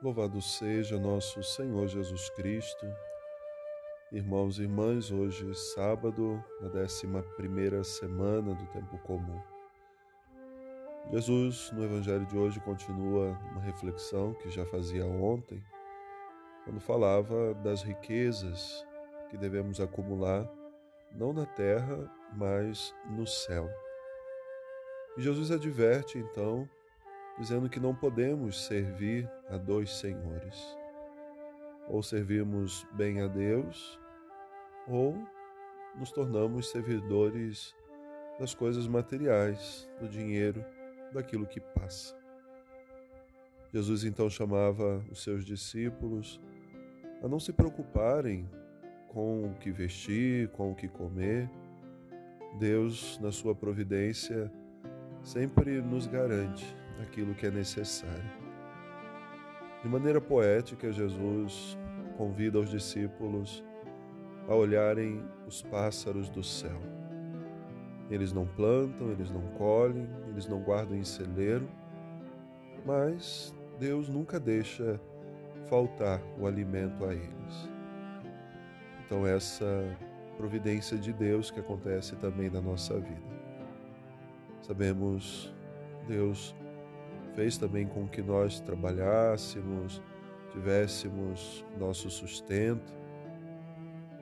Louvado seja nosso Senhor Jesus Cristo. Irmãos e irmãs, hoje sábado, na décima primeira semana do tempo comum. Jesus, no Evangelho de hoje, continua uma reflexão que já fazia ontem, quando falava das riquezas que devemos acumular, não na terra, mas no céu. E Jesus adverte, então, dizendo que não podemos servir a dois senhores. Ou servimos bem a Deus, ou nos tornamos servidores das coisas materiais, do dinheiro, daquilo que passa. Jesus então chamava os seus discípulos a não se preocuparem com o que vestir, com o que comer. Deus, na sua providência, sempre nos garante aquilo que é necessário. De maneira poética, Jesus convida os discípulos a olharem os pássaros do céu. Eles não plantam, eles não colhem, eles não guardam em celeiro, mas Deus nunca deixa faltar o alimento a eles. Então, essa providência de Deus que acontece também na nossa vida. Sabemos, Deus fez também com que nós trabalhássemos, tivéssemos nosso sustento,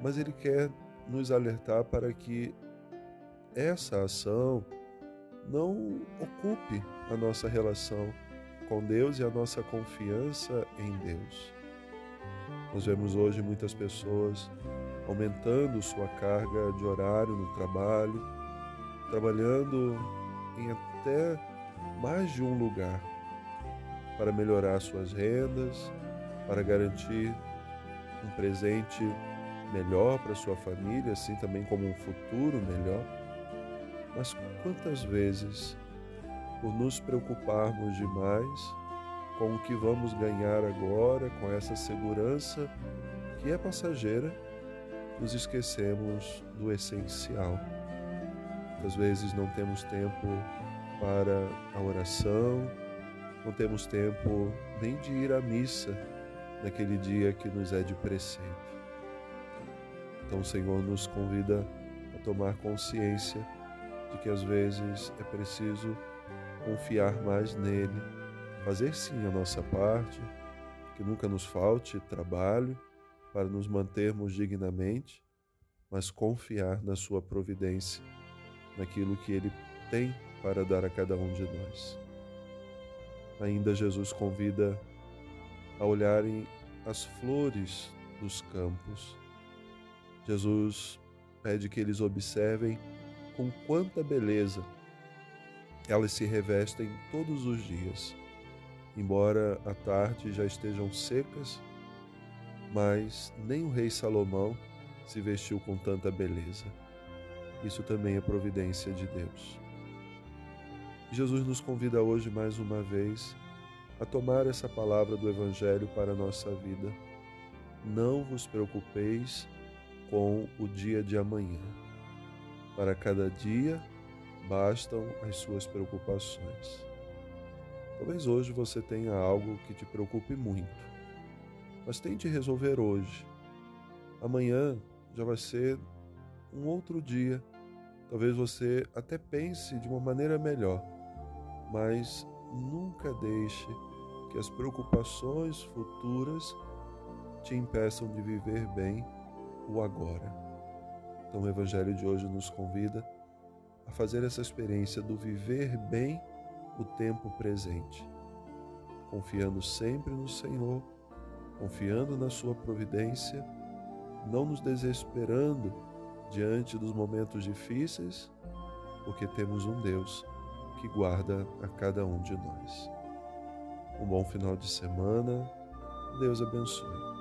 mas Ele quer nos alertar para que essa ação não ocupe a nossa relação com Deus e a nossa confiança em Deus. Nós vemos hoje muitas pessoas aumentando sua carga de horário no trabalho, trabalhando em até mais de um lugar para melhorar suas rendas, para garantir um presente melhor para sua família, assim também como um futuro melhor. Mas quantas vezes, por nos preocuparmos demais com o que vamos ganhar agora, com essa segurança que é passageira, nos esquecemos do essencial. Muitas vezes não temos tempo para a oração, não temos tempo nem de ir à missa naquele dia que nos é de preceito. Então o Senhor nos convida a tomar consciência de que às vezes é preciso confiar mais nele, fazer sim a nossa parte, que nunca nos falte trabalho para nos mantermos dignamente, mas confiar na sua providência, naquilo que ele tem para dar a cada um de nós. Ainda Jesus convida a olharem as flores dos campos. Jesus pede que eles observem com quanta beleza elas se revestem todos os dias. Embora à tarde já estejam secas, mas nem o rei Salomão se vestiu com tanta beleza. Isso também é providência de Deus. Jesus nos convida hoje mais uma vez a tomar essa palavra do Evangelho para a nossa vida. Não vos preocupeis com o dia de amanhã. Para cada dia bastam as suas preocupações. Talvez hoje você tenha algo que te preocupe muito, mas tente resolver hoje. Amanhã já vai ser um outro dia. Talvez você até pense de uma maneira melhor mas nunca deixe que as preocupações futuras te impeçam de viver bem o agora. Então, o Evangelho de hoje nos convida a fazer essa experiência do viver bem o tempo presente, confiando sempre no Senhor, confiando na Sua providência, não nos desesperando diante dos momentos difíceis, porque temos um Deus que guarda a cada um de nós. Um bom final de semana. Deus abençoe.